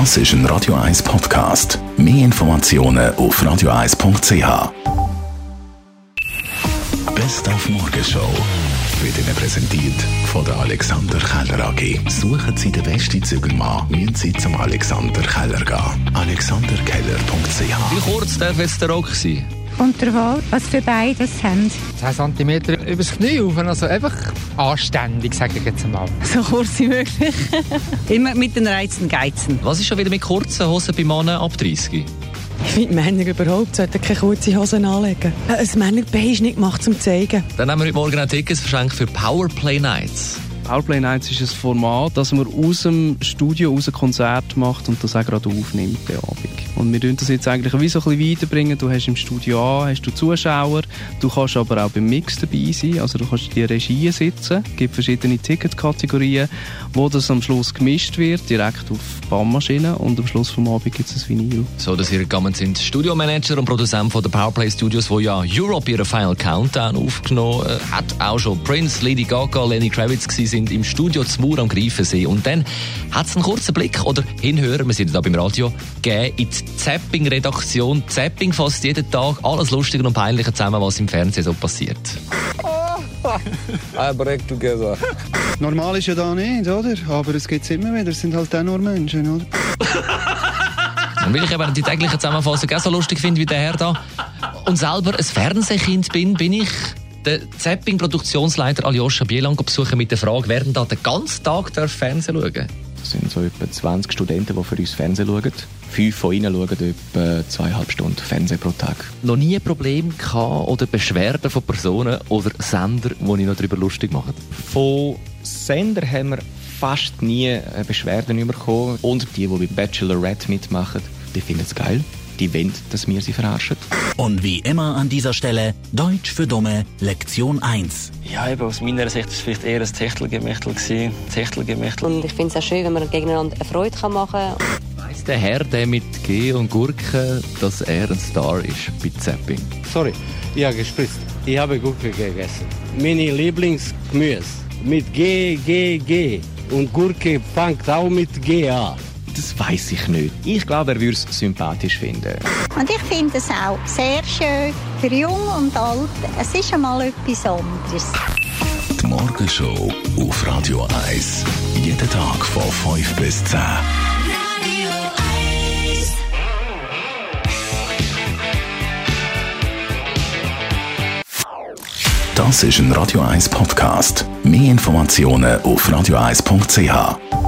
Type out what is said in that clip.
Das ist ein Radio 1 Podcast. Mehr Informationen auf radio1.ch. Best auf Morgenshow wird Ihnen präsentiert von der Alexander Keller AG. Suchen Sie den besten Zügelmann, müssen Sie zum Alexander Keller gehen. AlexanderKeller.ch Wie kurz darf jetzt der Rock sein? Und der Wahl, was für beide das haben. 10 cm übers Knie rauf, also einfach anständig, sage ich jetzt mal. So kurz wie möglich. Immer mit den Reizen geizen. Was ist schon wieder mit kurzen Hosen bei Männern ab 30? Ich finde, Männer überhaupt sollten keine kurze Hosen anlegen. Ein Männerbein ist nicht gemacht zum Zeigen. Dann haben wir heute Morgen auch Tickets verschenkt für Powerplay Nights. Powerplay Nights ist ein Format, das man aus dem Studio aus ein Konzert macht und das auch gerade aufnimmt, den Abend. Und wir tun das jetzt eigentlich wie so ein bisschen weiterbringen. Du hast im Studio an, hast du Zuschauer, du kannst aber auch beim Mix dabei sein, also du kannst in die Regie sitzen, es gibt verschiedene Ticketkategorien, wo das am Schluss gemischt wird, direkt auf Bandmaschine und am Schluss vom Abend gibt es ein Vinyl. So, dass ihr gegangen sind Studiomanager und Produzent von der Powerplay Studios, wo ja Europe ihren Final Countdown aufgenommen äh, hat. Auch schon Prince, Lady Gaga, Lenny Kravitz gewesen sind im Studio zu Mur am Greifensee. Und dann hat es einen kurzen Blick oder hinhören, wir sind da beim Radio, gegeben in die Zapping-Redaktion. Zapping fasst jeden Tag alles Lustige und Peinliche zusammen, was im Fernsehen so passiert. I break together. Normal ist ja da nicht, oder? Aber es gibt immer wieder. Es sind halt auch nur Menschen, oder? Und weil ich eben die tägliche Zusammenfassung auch so lustig finde wie der Herr da und selber ein Fernsehkind bin, bin ich den Zapping-Produktionsleiter Aljoscha Bielang besuchen mit der Frage, wer denn da den ganzen Tag darf Fernsehen schauen Das sind so etwa 20 Studenten, die für uns Fernsehen schauen. Fünf von ihnen schauen etwa zweieinhalb Stunden Fernsehen pro Tag. Noch nie ein Problem gehabt oder Beschwerden von Personen oder Sender, die ich noch darüber lustig mache? Von Sender haben wir fast nie Beschwerden bekommen. Und die, die bei Bachelorette mitmachen, die finden es geil. Die wollen, dass wir sie verarschen. Und wie immer an dieser Stelle Deutsch für Dumme Lektion 1. Ja, eben aus meiner Sicht war es vielleicht eher ein Techtelgemächtel. gewesen. Techtelgemächtel. Und ich finde es auch schön, wenn man gegeneinander eine Freude kann machen kann. Weiss der Herr, der mit G und Gurke, dass er ein Star ist bei Zapping? Sorry, ja, gespritzt. Ich habe Gurke gegessen. Meine Lieblingsgemüse mit G, G, G. Und Gurke fängt auch mit G an. Das weiß ich nicht. Ich glaube, er würde es sympathisch finden. Und ich finde es auch sehr schön für Jung und Alt. Es ist einmal etwas anderes. Die Morgenshow auf Radio 1. Jeden Tag von 5 bis 10. Das ist ein Radio 1 Podcast. Mehr Informationen auf radio1.ch.